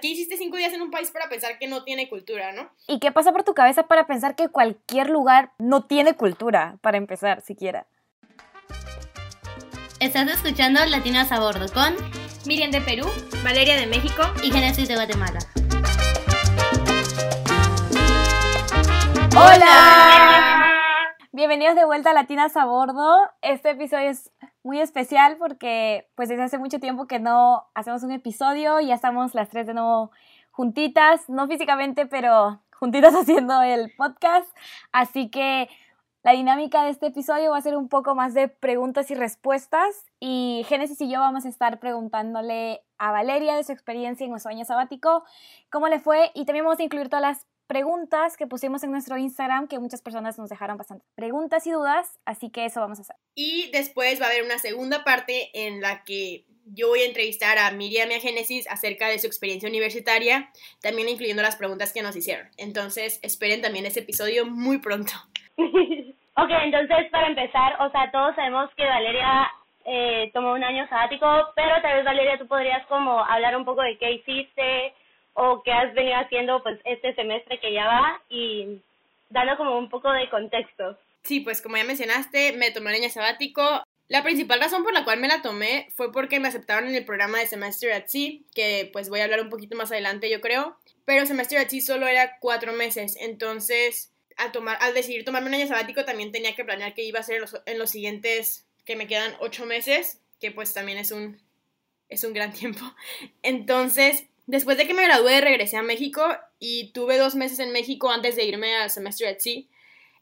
¿Qué hiciste cinco días en un país para pensar que no tiene cultura, no? ¿Y qué pasa por tu cabeza para pensar que cualquier lugar no tiene cultura, para empezar, siquiera? Estás escuchando Latinas a Bordo con Miriam de Perú, Valeria de México y Genesis de Guatemala. ¡Hola! Bienvenidos de vuelta a Latinas a Bordo. Este episodio es muy especial porque pues desde hace mucho tiempo que no hacemos un episodio, ya estamos las tres de nuevo juntitas, no físicamente, pero juntitas haciendo el podcast. Así que la dinámica de este episodio va a ser un poco más de preguntas y respuestas y Génesis y yo vamos a estar preguntándole a Valeria de su experiencia en año sabático, cómo le fue y también vamos a incluir todas las preguntas que pusimos en nuestro Instagram, que muchas personas nos dejaron bastantes preguntas y dudas, así que eso vamos a hacer. Y después va a haber una segunda parte en la que yo voy a entrevistar a Miriam y a Génesis acerca de su experiencia universitaria, también incluyendo las preguntas que nos hicieron. Entonces, esperen también ese episodio muy pronto. ok, entonces para empezar, o sea, todos sabemos que Valeria eh, tomó un año sabático, pero tal vez Valeria tú podrías como hablar un poco de qué hiciste, o qué has venido haciendo pues este semestre que ya va y dando como un poco de contexto. Sí, pues como ya mencionaste, me tomé el año sabático. La principal razón por la cual me la tomé fue porque me aceptaron en el programa de Semester at Sea, que pues voy a hablar un poquito más adelante yo creo, pero Semester at Sea solo era cuatro meses, entonces al, tomar, al decidir tomarme un año sabático también tenía que planear qué iba a hacer en los, en los siguientes, que me quedan ocho meses, que pues también es un, es un gran tiempo. Entonces Después de que me gradué, regresé a México y tuve dos meses en México antes de irme al semestre at Sea.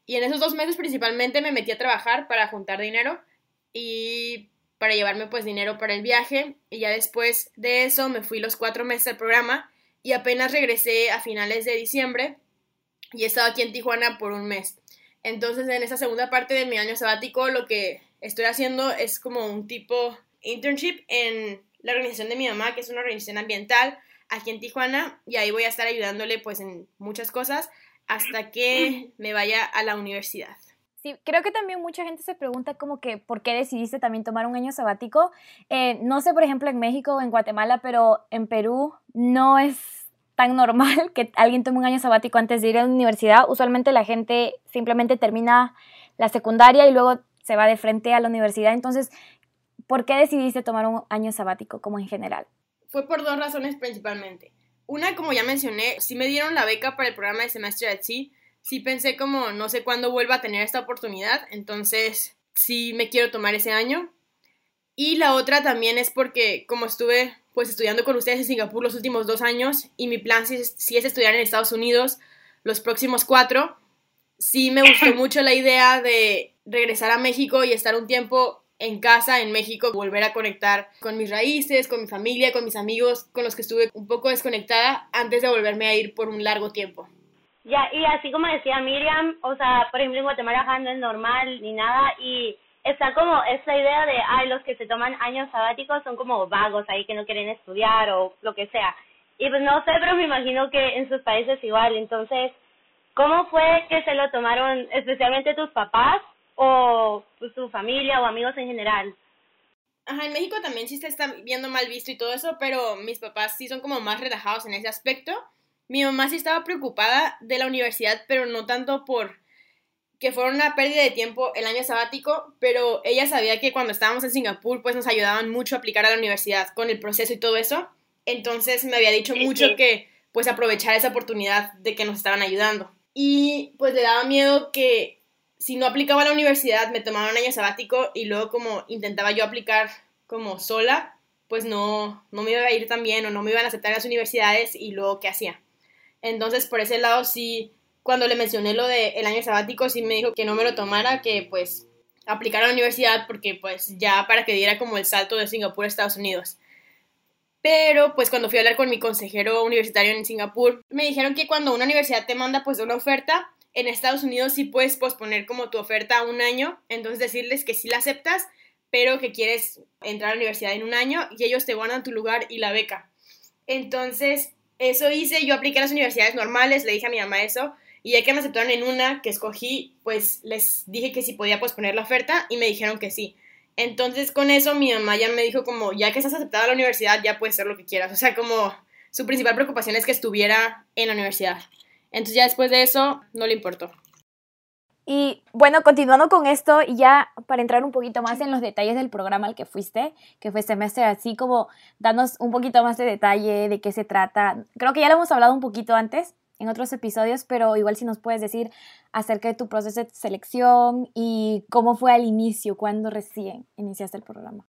Y en esos dos meses principalmente me metí a trabajar para juntar dinero y para llevarme pues dinero para el viaje. Y ya después de eso me fui los cuatro meses al programa y apenas regresé a finales de diciembre y he estado aquí en Tijuana por un mes. Entonces en esa segunda parte de mi año sabático lo que estoy haciendo es como un tipo internship en la organización de mi mamá, que es una organización ambiental aquí en Tijuana y ahí voy a estar ayudándole pues en muchas cosas hasta que me vaya a la universidad. Sí, creo que también mucha gente se pregunta como que por qué decidiste también tomar un año sabático. Eh, no sé, por ejemplo, en México o en Guatemala, pero en Perú no es tan normal que alguien tome un año sabático antes de ir a la universidad. Usualmente la gente simplemente termina la secundaria y luego se va de frente a la universidad. Entonces, ¿por qué decidiste tomar un año sabático como en general? Fue por dos razones principalmente. Una, como ya mencioné, sí me dieron la beca para el programa de semestre at Sea. Sí pensé como no sé cuándo vuelva a tener esta oportunidad, entonces sí me quiero tomar ese año. Y la otra también es porque como estuve pues estudiando con ustedes en Singapur los últimos dos años y mi plan sí, sí es estudiar en Estados Unidos los próximos cuatro, sí me gustó mucho la idea de regresar a México y estar un tiempo en casa, en México, volver a conectar con mis raíces, con mi familia, con mis amigos, con los que estuve un poco desconectada antes de volverme a ir por un largo tiempo. Ya, y así como decía Miriam, o sea, por ejemplo, en Guatemala no es normal ni nada, y está como esa idea de, ay, los que se toman años sabáticos son como vagos ahí que no quieren estudiar o lo que sea. Y pues no sé, pero me imagino que en sus países igual. Entonces, ¿cómo fue que se lo tomaron especialmente tus papás o pues, tu familia o amigos en general. Ajá, en México también sí se está viendo mal visto y todo eso, pero mis papás sí son como más relajados en ese aspecto. Mi mamá sí estaba preocupada de la universidad, pero no tanto por que fuera una pérdida de tiempo el año sabático, pero ella sabía que cuando estábamos en Singapur, pues nos ayudaban mucho a aplicar a la universidad con el proceso y todo eso. Entonces me había dicho mucho que pues aprovechar esa oportunidad de que nos estaban ayudando. Y pues le daba miedo que si no aplicaba a la universidad, me tomaba un año sabático y luego como intentaba yo aplicar como sola, pues no, no me iba a ir tan bien o no me iban a aceptar las universidades y luego qué hacía. Entonces, por ese lado, sí, cuando le mencioné lo del año sabático, sí me dijo que no me lo tomara, que pues aplicara a la universidad porque pues ya para que diera como el salto de Singapur a Estados Unidos. Pero pues cuando fui a hablar con mi consejero universitario en Singapur, me dijeron que cuando una universidad te manda pues una oferta, en Estados Unidos sí puedes posponer como tu oferta un año, entonces decirles que sí la aceptas, pero que quieres entrar a la universidad en un año y ellos te guardan tu lugar y la beca. Entonces, eso hice, yo apliqué a las universidades normales, le dije a mi mamá eso, y ya que me aceptaron en una que escogí, pues les dije que sí podía posponer la oferta y me dijeron que sí. Entonces, con eso mi mamá ya me dijo como, ya que estás aceptada a la universidad, ya puedes hacer lo que quieras. O sea, como su principal preocupación es que estuviera en la universidad. Entonces ya después de eso no le importó. Y bueno, continuando con esto, y ya para entrar un poquito más en los detalles del programa al que fuiste, que fue semestre, así como danos un poquito más de detalle de qué se trata. Creo que ya lo hemos hablado un poquito antes en otros episodios, pero igual si nos puedes decir acerca de tu proceso de selección y cómo fue al inicio, cuando recién iniciaste el programa.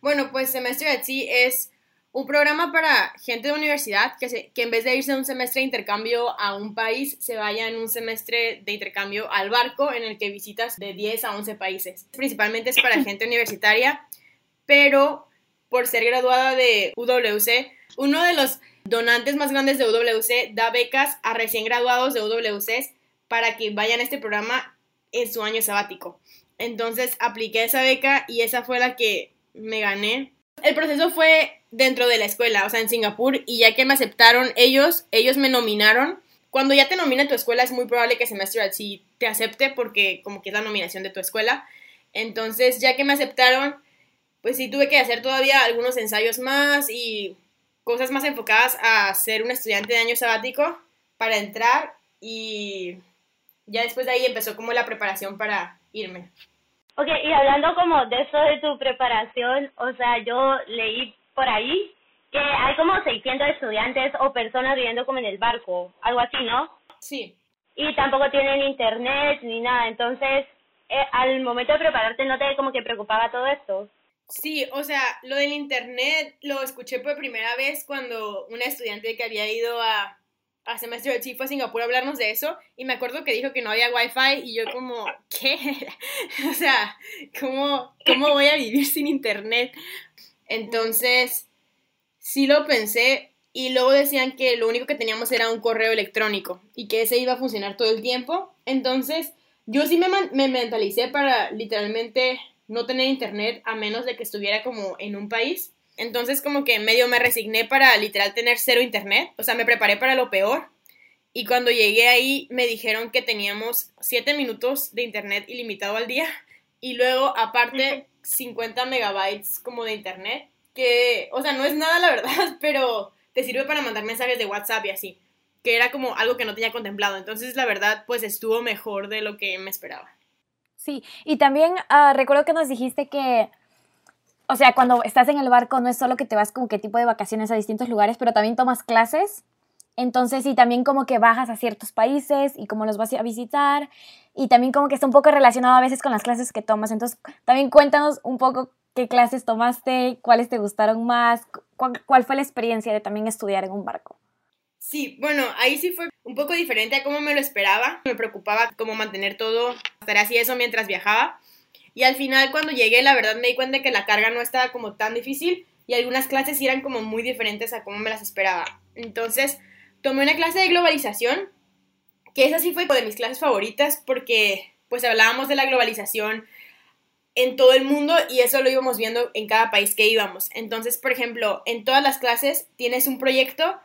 Bueno, pues Semestre at Sea es un programa para gente de universidad que, se, que en vez de irse un semestre de intercambio a un país, se vaya en un semestre de intercambio al barco en el que visitas de 10 a 11 países. Principalmente es para gente universitaria, pero por ser graduada de UWC, uno de los donantes más grandes de UWC da becas a recién graduados de UWC para que vayan a este programa en su año sabático. Entonces apliqué esa beca y esa fue la que me gané. El proceso fue dentro de la escuela, o sea, en Singapur, y ya que me aceptaron ellos, ellos me nominaron. Cuando ya te nomina tu escuela es muy probable que Semester sí te acepte porque como que es la nominación de tu escuela. Entonces, ya que me aceptaron, pues sí tuve que hacer todavía algunos ensayos más y cosas más enfocadas a ser un estudiante de año sabático para entrar y ya después de ahí empezó como la preparación para irme. Ok, y hablando como de eso de tu preparación, o sea, yo leí por ahí que hay como 600 estudiantes o personas viviendo como en el barco, algo así, ¿no? Sí. Y tampoco tienen internet ni nada, entonces eh, al momento de prepararte no te como que preocupaba todo esto. Sí, o sea, lo del internet lo escuché por primera vez cuando una estudiante que había ido a, a Semester sí fue a Singapur a hablarnos de eso y me acuerdo que dijo que no había wifi y yo como, ¿qué? o sea, ¿cómo, ¿cómo voy a vivir sin internet? Entonces, sí lo pensé y luego decían que lo único que teníamos era un correo electrónico y que ese iba a funcionar todo el tiempo. Entonces, yo sí me, me mentalicé para literalmente no tener internet a menos de que estuviera como en un país. Entonces como que medio me resigné para literal tener cero internet, o sea, me preparé para lo peor. Y cuando llegué ahí me dijeron que teníamos 7 minutos de internet ilimitado al día y luego aparte 50 megabytes como de internet, que, o sea, no es nada la verdad, pero te sirve para mandar mensajes de WhatsApp y así, que era como algo que no tenía contemplado. Entonces, la verdad, pues estuvo mejor de lo que me esperaba. Sí, y también uh, recuerdo que nos dijiste que, o sea, cuando estás en el barco no es solo que te vas como que tipo de vacaciones a distintos lugares, pero también tomas clases. Entonces, y también como que bajas a ciertos países y como los vas a visitar. Y también como que está un poco relacionado a veces con las clases que tomas. Entonces, también cuéntanos un poco qué clases tomaste, cuáles te gustaron más, cuál, fue la experiencia de también estudiar en un barco. Sí, bueno, ahí sí fue un poco diferente a cómo me lo esperaba. Me preocupaba cómo mantener todo, hacer así eso mientras viajaba. Y al final cuando llegué, la verdad me di cuenta que la carga no estaba como tan difícil y algunas clases eran como muy diferentes a cómo me las esperaba. Entonces, tomé una clase de globalización, que esa sí fue de mis clases favoritas porque pues hablábamos de la globalización en todo el mundo y eso lo íbamos viendo en cada país que íbamos. Entonces, por ejemplo, en todas las clases tienes un proyecto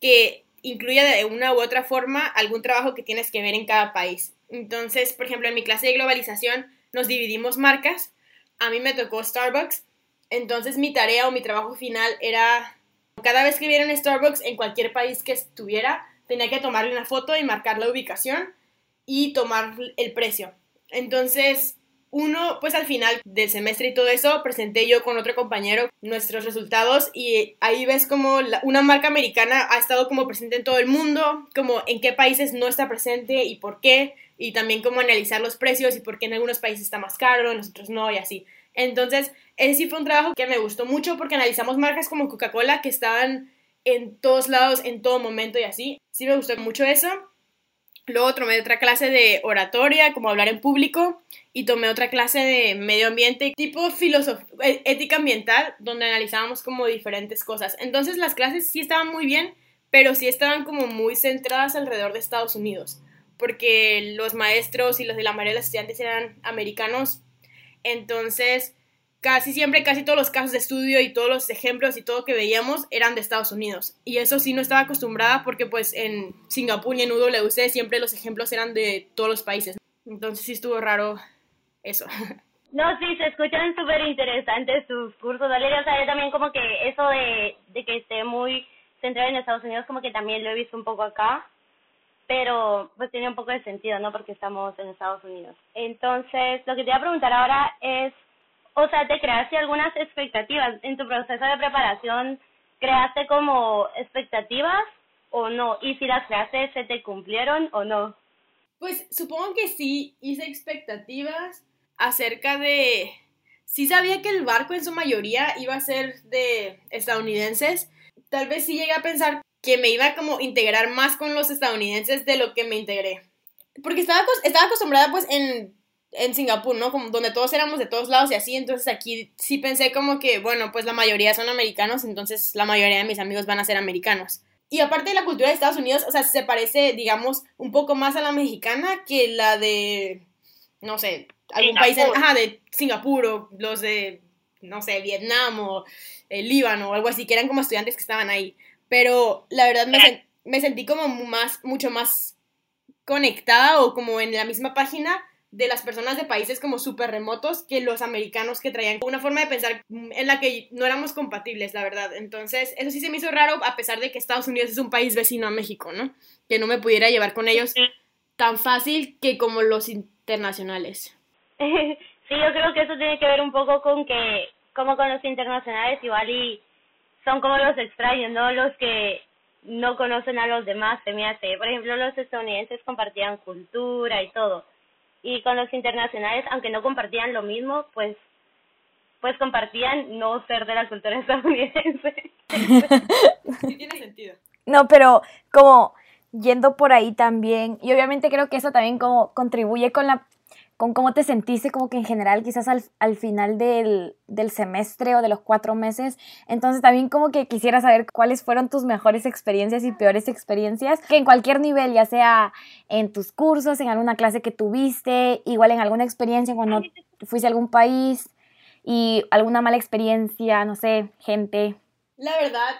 que incluya de una u otra forma algún trabajo que tienes que ver en cada país. Entonces, por ejemplo, en mi clase de globalización nos dividimos marcas. A mí me tocó Starbucks. Entonces, mi tarea o mi trabajo final era, cada vez que viera un Starbucks en cualquier país que estuviera, tenía que tomarle una foto y marcar la ubicación y tomar el precio. Entonces, uno, pues al final del semestre y todo eso, presenté yo con otro compañero nuestros resultados y ahí ves como una marca americana ha estado como presente en todo el mundo, como en qué países no está presente y por qué, y también cómo analizar los precios y por qué en algunos países está más caro, en otros no y así. Entonces, ese sí fue un trabajo que me gustó mucho porque analizamos marcas como Coca-Cola que estaban en todos lados, en todo momento y así. Sí me gustó mucho eso. Luego tomé otra clase de oratoria, como hablar en público, y tomé otra clase de medio ambiente, tipo e, ética ambiental, donde analizábamos como diferentes cosas. Entonces las clases sí estaban muy bien, pero sí estaban como muy centradas alrededor de Estados Unidos, porque los maestros y los de la mayoría de los estudiantes eran americanos. Entonces casi siempre, casi todos los casos de estudio y todos los ejemplos y todo que veíamos eran de Estados Unidos. Y eso sí no estaba acostumbrada porque pues en Singapur y en UWC siempre los ejemplos eran de todos los países. Entonces sí estuvo raro eso. No, sí, se escuchan súper interesantes sus cursos, Valeria. O sea, yo también como que eso de, de que esté muy central en Estados Unidos como que también lo he visto un poco acá, pero pues tiene un poco de sentido, ¿no? Porque estamos en Estados Unidos. Entonces, lo que te voy a preguntar ahora es, o sea, ¿te creaste algunas expectativas en tu proceso de preparación? ¿Creaste como expectativas o no? Y si las creaste, ¿se te cumplieron o no? Pues supongo que sí hice expectativas acerca de... Sí sabía que el barco en su mayoría iba a ser de estadounidenses. Tal vez sí llegué a pensar que me iba a como integrar más con los estadounidenses de lo que me integré. Porque estaba, estaba acostumbrada pues en, en Singapur, ¿no? Como donde todos éramos de todos lados y así, entonces aquí sí pensé como que, bueno, pues la mayoría son americanos, entonces la mayoría de mis amigos van a ser americanos. Y aparte de la cultura de Estados Unidos, o sea, se parece, digamos, un poco más a la mexicana que la de, no sé, algún país, ajá, de Singapur o los de, no sé, Vietnam o el Líbano o algo así, que eran como estudiantes que estaban ahí. Pero la verdad me, me sentí como más, mucho más conectada o como en la misma página de las personas de países como súper remotos que los americanos que traían una forma de pensar en la que no éramos compatibles, la verdad. Entonces, eso sí se me hizo raro, a pesar de que Estados Unidos es un país vecino a México, ¿no? Que no me pudiera llevar con ellos tan fácil que como los internacionales. Sí, yo creo que eso tiene que ver un poco con que, como con los internacionales, igual y son como los extraños, ¿no? Los que no conocen a los demás, se me hace. Por ejemplo, los estadounidenses compartían cultura y todo y con los internacionales, aunque no compartían lo mismo, pues pues compartían no ser de la cultura estadounidense. sí tiene sentido. No, pero como yendo por ahí también, y obviamente creo que eso también como contribuye con la cómo te sentiste como que en general quizás al, al final del, del, semestre o de los cuatro meses. Entonces también como que quisiera saber cuáles fueron tus mejores experiencias y peores experiencias, que en cualquier nivel, ya sea en tus cursos, en alguna clase que tuviste, igual en alguna experiencia cuando fuiste a algún país y alguna mala experiencia, no sé, gente. La verdad,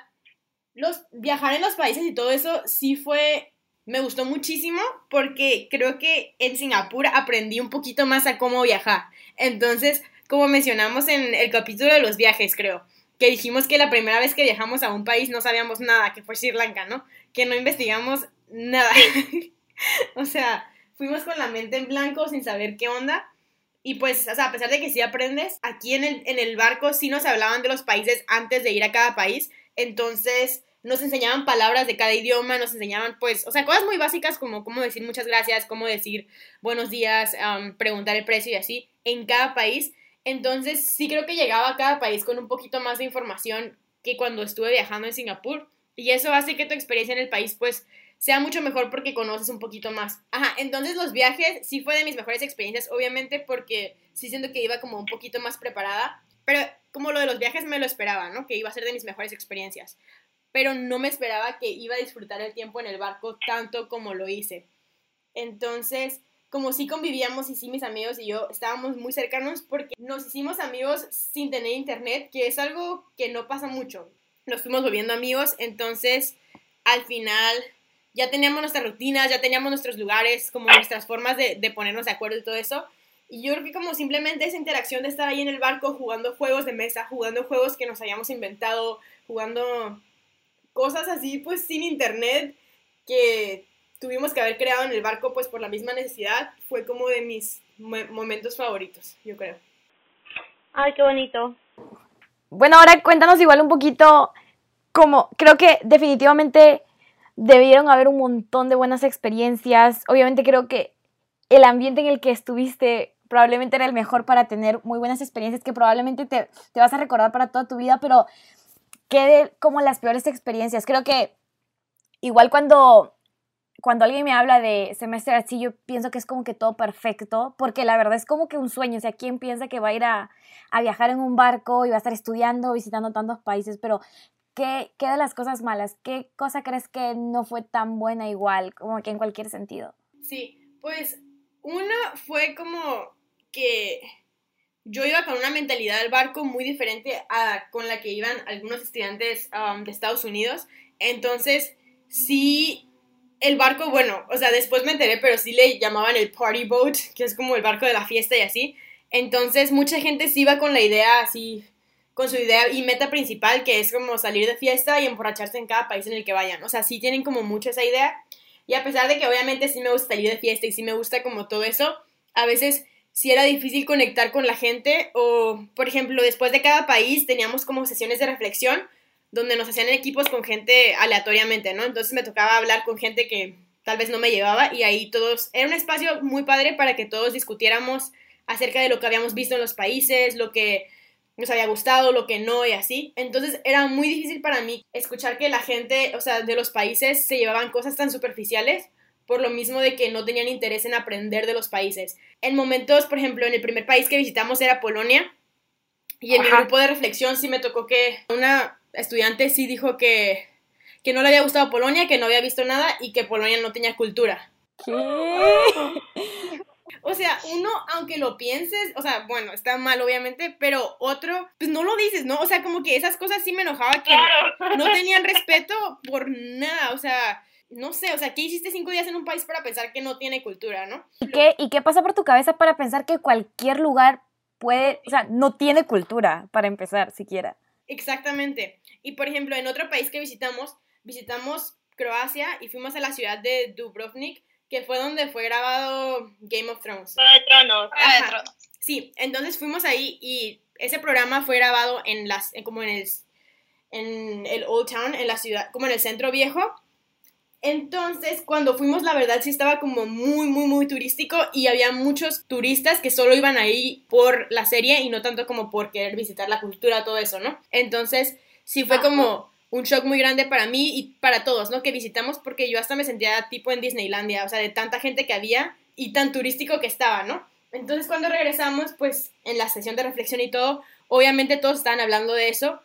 los viajar en los países y todo eso sí fue me gustó muchísimo porque creo que en Singapur aprendí un poquito más a cómo viajar. Entonces, como mencionamos en el capítulo de los viajes, creo, que dijimos que la primera vez que viajamos a un país no sabíamos nada, que fue Sri Lanka, ¿no? Que no investigamos nada. o sea, fuimos con la mente en blanco sin saber qué onda. Y pues, o sea, a pesar de que sí aprendes, aquí en el, en el barco sí nos hablaban de los países antes de ir a cada país. Entonces, nos enseñaban palabras de cada idioma, nos enseñaban pues, o sea, cosas muy básicas como cómo decir muchas gracias, cómo decir buenos días, preguntar el precio y así en cada país. Entonces sí creo que llegaba a cada país con un poquito más de información que cuando estuve viajando en Singapur. Y eso hace que tu experiencia en el país pues sea mucho mejor porque conoces un poquito más. Ajá, entonces los viajes sí fue de mis mejores experiencias, obviamente porque sí siento que iba como un poquito más preparada, pero como lo de los viajes me lo esperaba, ¿no? Que iba a ser de mis mejores experiencias pero no me esperaba que iba a disfrutar el tiempo en el barco tanto como lo hice. Entonces, como sí convivíamos y sí mis amigos y yo estábamos muy cercanos porque nos hicimos amigos sin tener internet, que es algo que no pasa mucho. Nos fuimos volviendo amigos, entonces al final ya teníamos nuestras rutinas, ya teníamos nuestros lugares, como nuestras formas de, ponernos de acuerdo y todo eso. Y yo creo que como simplemente esa interacción de estar ahí en el barco jugando juegos de mesa, jugando juegos que nos hayamos inventado, jugando cosas así, pues sin internet, que tuvimos que haber creado en el barco, pues por la misma necesidad, fue como de mis momentos favoritos, yo creo. Ay, qué bonito. Bueno, ahora cuéntanos igual un poquito como, creo que definitivamente debieron haber un montón de buenas experiencias. Obviamente creo que el ambiente en el que estuviste probablemente era el mejor para tener muy buenas experiencias que probablemente te, te vas a recordar para toda tu vida, pero quede como las peores experiencias. Creo que igual cuando, cuando alguien me habla de semestre así, yo pienso que es como que todo perfecto, porque la verdad es como que un sueño. O sea, ¿quién piensa que va a ir a, a viajar en un barco y va a estar estudiando, visitando tantos países? Pero, ¿qué, ¿qué de las cosas malas? ¿Qué cosa crees que no fue tan buena igual, como que en cualquier sentido? Sí, pues una fue como que yo iba con una mentalidad del barco muy diferente a con la que iban algunos estudiantes um, de Estados Unidos. Entonces, sí, el barco, bueno, o sea, después me enteré, pero sí le llamaban el party boat, que es como el barco de la fiesta y así. Entonces, mucha gente sí iba con la idea así con su idea y meta principal, que es como salir de fiesta y emborracharse en cada país en el que vayan. O sea, sí tienen como mucho esa idea. Y a pesar de que obviamente sí me gusta salir de fiesta y sí me gusta como todo eso, a veces sí era difícil conectar con la gente o, por ejemplo, después de cada país teníamos como sesiones de reflexión donde nos hacían equipos con gente aleatoriamente, ¿no? Entonces me tocaba hablar con gente que tal vez no me llevaba y ahí todos, era un espacio muy padre para que todos discutiéramos acerca de lo que habíamos visto en los países, lo que nos había gustado, lo que no y así. Entonces era muy difícil para mí escuchar que la gente, o sea, de los países se llevaban cosas tan superficiales por lo mismo de que no tenían interés en aprender de los países. En momentos, por ejemplo, en el primer país que visitamos era Polonia y en mi grupo de reflexión sí me tocó que una estudiante sí dijo que, que no le había gustado Polonia, que no había visto nada y que Polonia no tenía cultura. ¿Qué? O sea, uno, aunque lo pienses, o sea, bueno, está mal obviamente, pero otro, pues no lo dices, ¿no? O sea, como que esas cosas sí me enojaba que no tenían respeto por nada, o sea, no sé, o sea, ¿qué hiciste cinco días en un país para pensar que no tiene cultura, no? ¿Y qué, ¿Y qué pasa por tu cabeza para pensar que cualquier lugar puede, o sea, no tiene cultura, para empezar, siquiera? Exactamente. Y por ejemplo, en otro país que visitamos, visitamos Croacia y fuimos a la ciudad de Dubrovnik, que fue donde fue grabado Game of Thrones. Juego de Tronos. Sí, entonces fuimos ahí y ese programa fue grabado en las, como en el, en el Old Town, en la ciudad, como en el centro viejo. Entonces, cuando fuimos, la verdad sí estaba como muy, muy, muy turístico y había muchos turistas que solo iban ahí por la serie y no tanto como por querer visitar la cultura, todo eso, ¿no? Entonces, sí fue como un shock muy grande para mí y para todos, ¿no? Que visitamos porque yo hasta me sentía tipo en Disneylandia, o sea, de tanta gente que había y tan turístico que estaba, ¿no? Entonces cuando regresamos, pues en la sesión de reflexión y todo, obviamente todos estaban hablando de eso,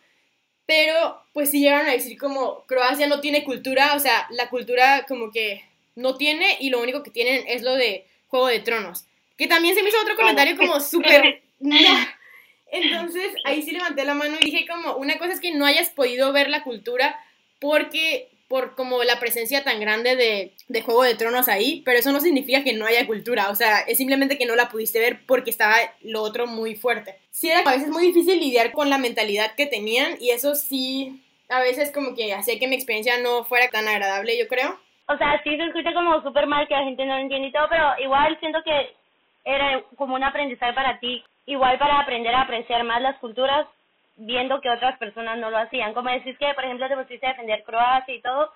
pero pues sí llegaron a decir como Croacia no tiene cultura, o sea, la cultura como que no tiene y lo único que tienen es lo de Juego de Tronos, que también se me hizo otro comentario como súper... Entonces ahí sí levanté la mano y dije como, una cosa es que no hayas podido ver la cultura porque por como la presencia tan grande de, de, Juego de Tronos ahí, pero eso no significa que no haya cultura, o sea, es simplemente que no la pudiste ver porque estaba lo otro muy fuerte. Sí era a veces muy difícil lidiar con la mentalidad que tenían y eso sí, a veces como que hacía que mi experiencia no fuera tan agradable, yo creo. O sea, sí se escucha como súper mal que la gente no lo entiende y todo, pero igual siento que era como un aprendizaje para ti igual para aprender a apreciar más las culturas viendo que otras personas no lo hacían. Como decís que, por ejemplo, te pusiste a defender Croacia y todo,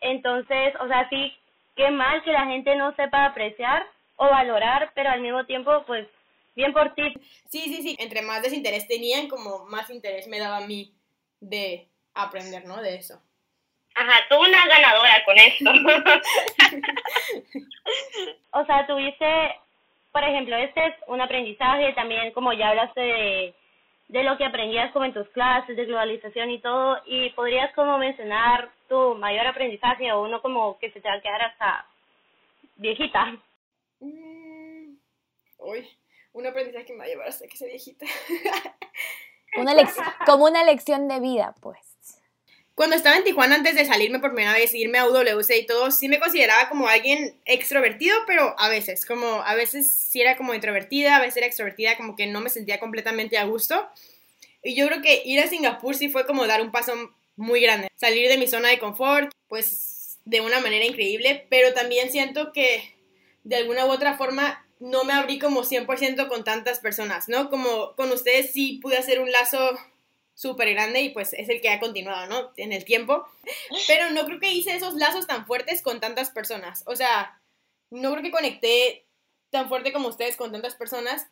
entonces, o sea, sí, qué mal que la gente no sepa apreciar o valorar, pero al mismo tiempo, pues, bien por ti. Sí, sí, sí, entre más desinterés tenían, como más interés me daba a mí de aprender, ¿no? De eso. Ajá, tú una ganadora con esto. o sea, tuviste por ejemplo, este es un aprendizaje, también como ya hablaste de, de lo que aprendías como en tus clases de globalización y todo, y podrías como mencionar tu mayor aprendizaje o uno como que se te va a quedar hasta viejita. Mm, uy, un aprendizaje que me va a llevar hasta que sea viejita. una como una lección de vida, pues cuando estaba en Tijuana antes de salirme por primera vez, irme a UWC y todo, sí me consideraba como alguien extrovertido, pero a veces, como a veces sí era como introvertida, a veces era extrovertida, como que no me sentía completamente a gusto. Y yo creo que ir a Singapur sí fue como dar un paso muy grande, salir de mi zona de confort, pues de una manera increíble, pero también siento que de alguna u otra forma no me abrí como 100% con tantas personas, ¿no? Como con ustedes sí pude hacer un lazo súper grande y pues es el que ha continuado, ¿no? En el tiempo. Pero no creo que hice esos lazos tan fuertes con tantas personas. O sea, no creo que conecté tan fuerte como ustedes con tantas personas.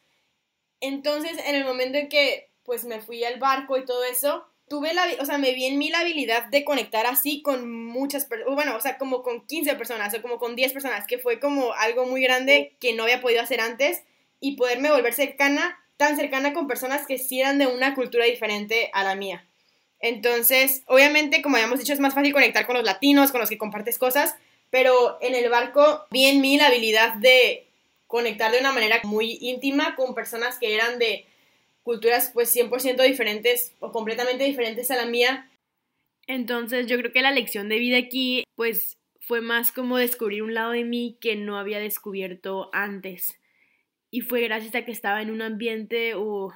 Entonces, en el momento en que pues me fui al barco y todo eso, tuve la, o sea, me vi en mí la habilidad de conectar así con muchas personas, bueno, o sea, como con 15 personas o como con 10 personas, que fue como algo muy grande que no había podido hacer antes y poderme volver cercana tan cercana con personas que sí eran de una cultura diferente a la mía. Entonces, obviamente, como habíamos dicho, es más fácil conectar con los latinos, con los que compartes cosas, pero en el barco vi en mí la habilidad de conectar de una manera muy íntima con personas que eran de culturas pues 100% diferentes o completamente diferentes a la mía. Entonces, yo creo que la lección de vida aquí pues fue más como descubrir un lado de mí que no había descubierto antes y fue gracias a que estaba en un ambiente o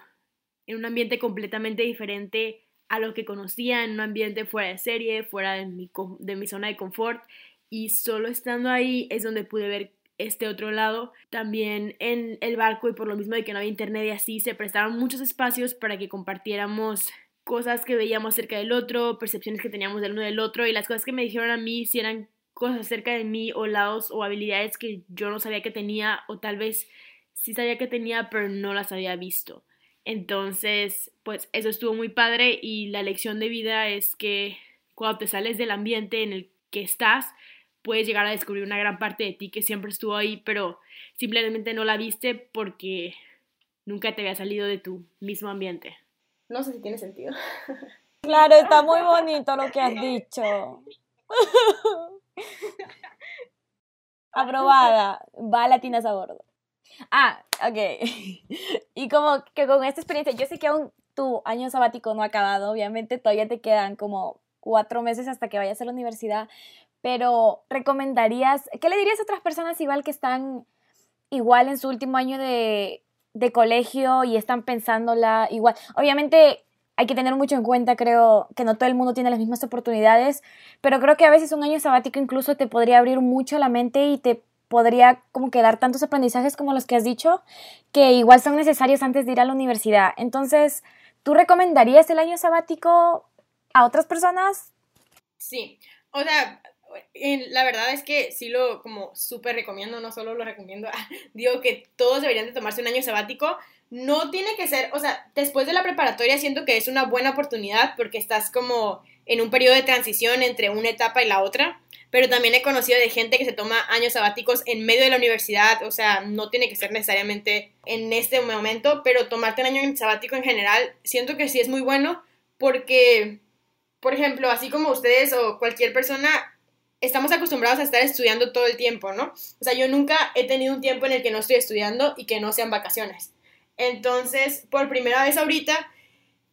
en un ambiente completamente diferente a lo que conocía, en un ambiente fuera de serie, fuera de mi, de mi zona de confort. Y solo estando ahí es donde pude ver este otro lado. También en el barco y por lo mismo de que no había internet y así, se prestaron muchos espacios para que compartiéramos cosas que veíamos cerca del otro, percepciones que teníamos del uno del otro y las cosas que me dijeron a mí si eran cosas acerca de mí o lados o habilidades que yo no sabía que tenía o tal vez sí sabía que tenía pero no las había visto. Entonces, pues eso estuvo muy padre y la lección de vida es que cuando te sales del ambiente en el que estás, puedes llegar a descubrir una gran parte de ti que siempre estuvo ahí, pero simplemente no la viste porque nunca te había salido de tu mismo ambiente. No sé si tiene sentido. Claro, está muy bonito lo que has dicho. Aprobada. Va latinas a bordo. Ah, ok. Y como que con esta experiencia, yo sé que aún tu año sabático no ha acabado, obviamente todavía te quedan como cuatro meses hasta que vayas a la universidad, pero recomendarías, ¿qué le dirías a otras personas igual que están igual en su último año de, de colegio y están pensándola igual? Obviamente hay que tener mucho en cuenta, creo que no todo el mundo tiene las mismas oportunidades, pero creo que a veces un año sabático incluso te podría abrir mucho la mente y te podría como que tantos aprendizajes como los que has dicho, que igual son necesarios antes de ir a la universidad. Entonces, ¿tú recomendarías el año sabático a otras personas? Sí, o sea, la verdad es que sí lo como súper recomiendo, no solo lo recomiendo, digo que todos deberían de tomarse un año sabático. No tiene que ser, o sea, después de la preparatoria siento que es una buena oportunidad porque estás como en un periodo de transición entre una etapa y la otra, pero también he conocido de gente que se toma años sabáticos en medio de la universidad, o sea, no tiene que ser necesariamente en este momento, pero tomarte un año sabático en general, siento que sí es muy bueno porque, por ejemplo, así como ustedes o cualquier persona, estamos acostumbrados a estar estudiando todo el tiempo, ¿no? O sea, yo nunca he tenido un tiempo en el que no estoy estudiando y que no sean vacaciones. Entonces, por primera vez ahorita,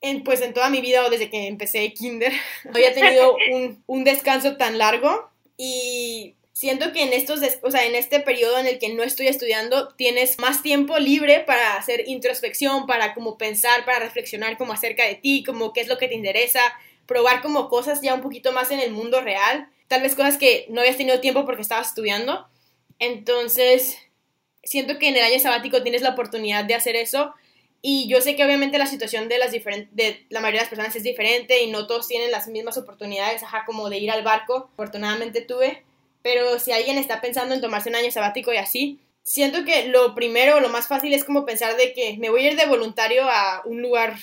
en, pues en toda mi vida o desde que empecé kinder, no había tenido un, un descanso tan largo y siento que en estos, o sea, en este periodo en el que no estoy estudiando, tienes más tiempo libre para hacer introspección, para como pensar, para reflexionar como acerca de ti, como qué es lo que te interesa, probar como cosas ya un poquito más en el mundo real, tal vez cosas que no habías tenido tiempo porque estabas estudiando. Entonces, siento que en el año sabático tienes la oportunidad de hacer eso y yo sé que obviamente la situación de, las de la mayoría de las personas es diferente y no todos tienen las mismas oportunidades, ajá, como de ir al barco. Afortunadamente tuve, pero si alguien está pensando en tomarse un año sabático y así, siento que lo primero, lo más fácil es como pensar de que me voy a ir de voluntario a un lugar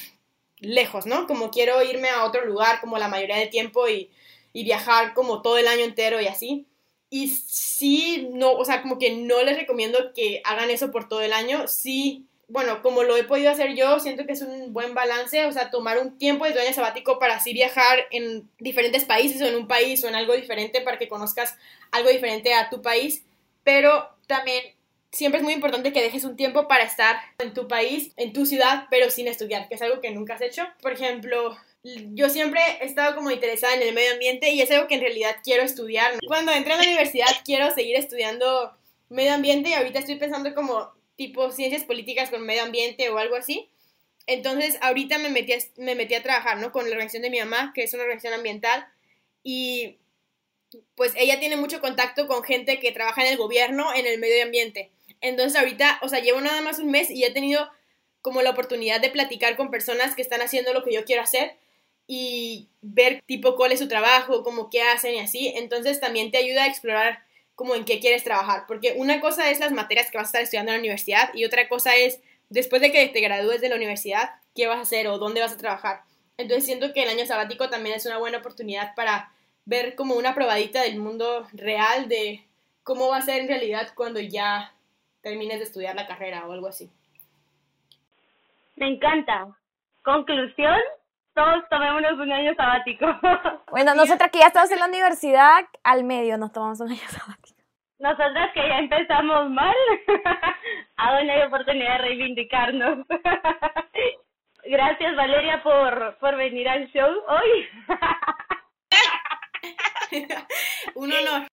lejos, ¿no? Como quiero irme a otro lugar como la mayoría del tiempo y, y viajar como todo el año entero y así. Y sí, no, o sea, como que no les recomiendo que hagan eso por todo el año. Sí bueno, como lo he podido hacer yo, siento que es un buen balance, o sea, tomar un tiempo de tu año sabático para así viajar en diferentes países o en un país o en algo diferente para que conozcas algo diferente a tu país, pero también siempre es muy importante que dejes un tiempo para estar en tu país, en tu ciudad, pero sin estudiar, que es algo que nunca has hecho. Por ejemplo, yo siempre he estado como interesada en el medio ambiente y es algo que en realidad quiero estudiar. Cuando entré a la universidad quiero seguir estudiando medio ambiente y ahorita estoy pensando como tipo ciencias políticas con medio ambiente o algo así. Entonces, ahorita me metí a, me metí a trabajar, ¿no? Con la organización de mi mamá, que es una organización ambiental, y pues ella tiene mucho contacto con gente que trabaja en el gobierno, en el medio ambiente. Entonces, ahorita, o sea, llevo nada más un mes y he tenido como la oportunidad de platicar con personas que están haciendo lo que yo quiero hacer y ver tipo cuál es su trabajo, como qué hacen y así. Entonces, también te ayuda a explorar como en qué quieres trabajar, porque una cosa es las materias que vas a estar estudiando en la universidad y otra cosa es después de que te gradúes de la universidad, qué vas a hacer o dónde vas a trabajar. Entonces siento que el año sabático también es una buena oportunidad para ver como una probadita del mundo real de cómo va a ser en realidad cuando ya termines de estudiar la carrera o algo así. Me encanta. Conclusión, todos tomémonos un año sabático. Bueno, nosotras que ya estamos en la universidad, al medio nos tomamos un año sabático. Nosotras que ya empezamos mal, aún hay oportunidad de reivindicarnos. Gracias Valeria por, por venir al show hoy. un honor.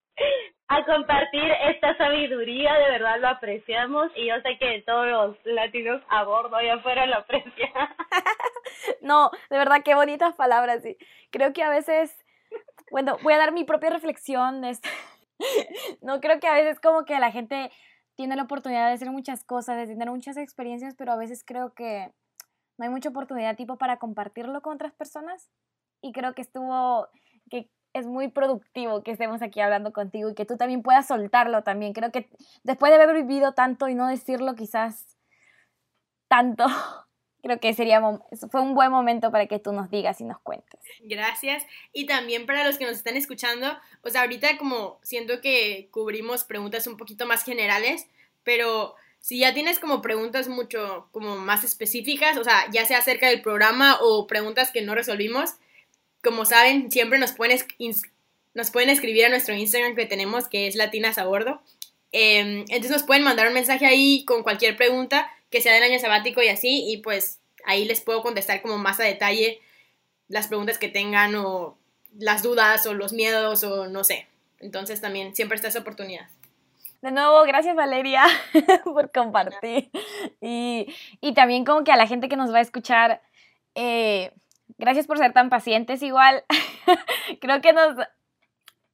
¿A compartir esta sabiduría, de verdad lo apreciamos y yo sé que todos los latinos a bordo allá afuera lo aprecian. no, de verdad, qué bonitas palabras. Creo que a veces, bueno, voy a dar mi propia reflexión. no creo que a veces como que la gente tiene la oportunidad de hacer muchas cosas, de tener muchas experiencias, pero a veces creo que no hay mucha oportunidad tipo para compartirlo con otras personas. Y creo que estuvo, que es muy productivo que estemos aquí hablando contigo y que tú también puedas soltarlo también. Creo que después de haber vivido tanto y no decirlo quizás tanto, creo que sería fue un buen momento para que tú nos digas y nos cuentes. Gracias. Y también para los que nos están escuchando, o sea, ahorita como siento que cubrimos preguntas un poquito más generales, pero si ya tienes como preguntas mucho como más específicas, o sea, ya sea acerca del programa o preguntas que no resolvimos, como saben, siempre nos pueden, nos pueden escribir a nuestro Instagram que tenemos, que es Latinas a Bordo. Em, entonces nos pueden mandar un mensaje ahí con cualquier pregunta que sea del año sabático y así, y pues ahí les puedo contestar como más a detalle las preguntas que tengan o las dudas o los miedos o no sé. Entonces también siempre está esa oportunidad. De nuevo, gracias Valeria por compartir. Y, y, también como que a la gente que nos va a escuchar, eh, Gracias por ser tan pacientes igual. Creo que nos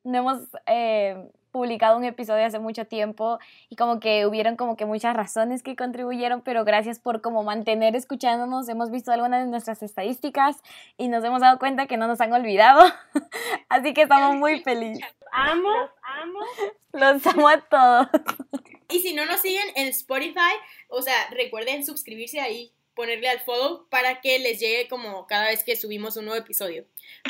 no hemos eh, publicado un episodio hace mucho tiempo y como que hubieron como que muchas razones que contribuyeron, pero gracias por como mantener escuchándonos. Hemos visto algunas de nuestras estadísticas y nos hemos dado cuenta que no nos han olvidado. Así que estamos muy felices. Amo, amo. Los amo a todos. Y si no nos siguen en Spotify, o sea, recuerden suscribirse ahí ponerle al follow para que les llegue como cada vez que subimos un nuevo episodio.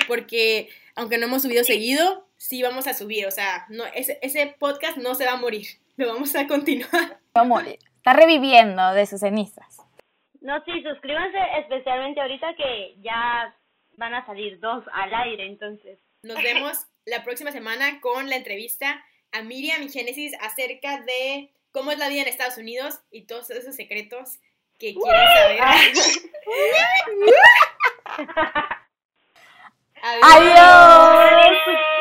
Porque aunque no hemos subido seguido, sí vamos a subir. O sea, no, ese, ese podcast no se va a morir. Lo vamos a continuar. Va a morir. Está reviviendo de sus cenizas. No, sí, suscríbanse especialmente ahorita que ya van a salir dos al aire, entonces. Nos vemos la próxima semana con la entrevista a Miriam y Génesis acerca de cómo es la vida en Estados Unidos y todos esos secretos que quieran saber. Ah. Adiós. Adiós.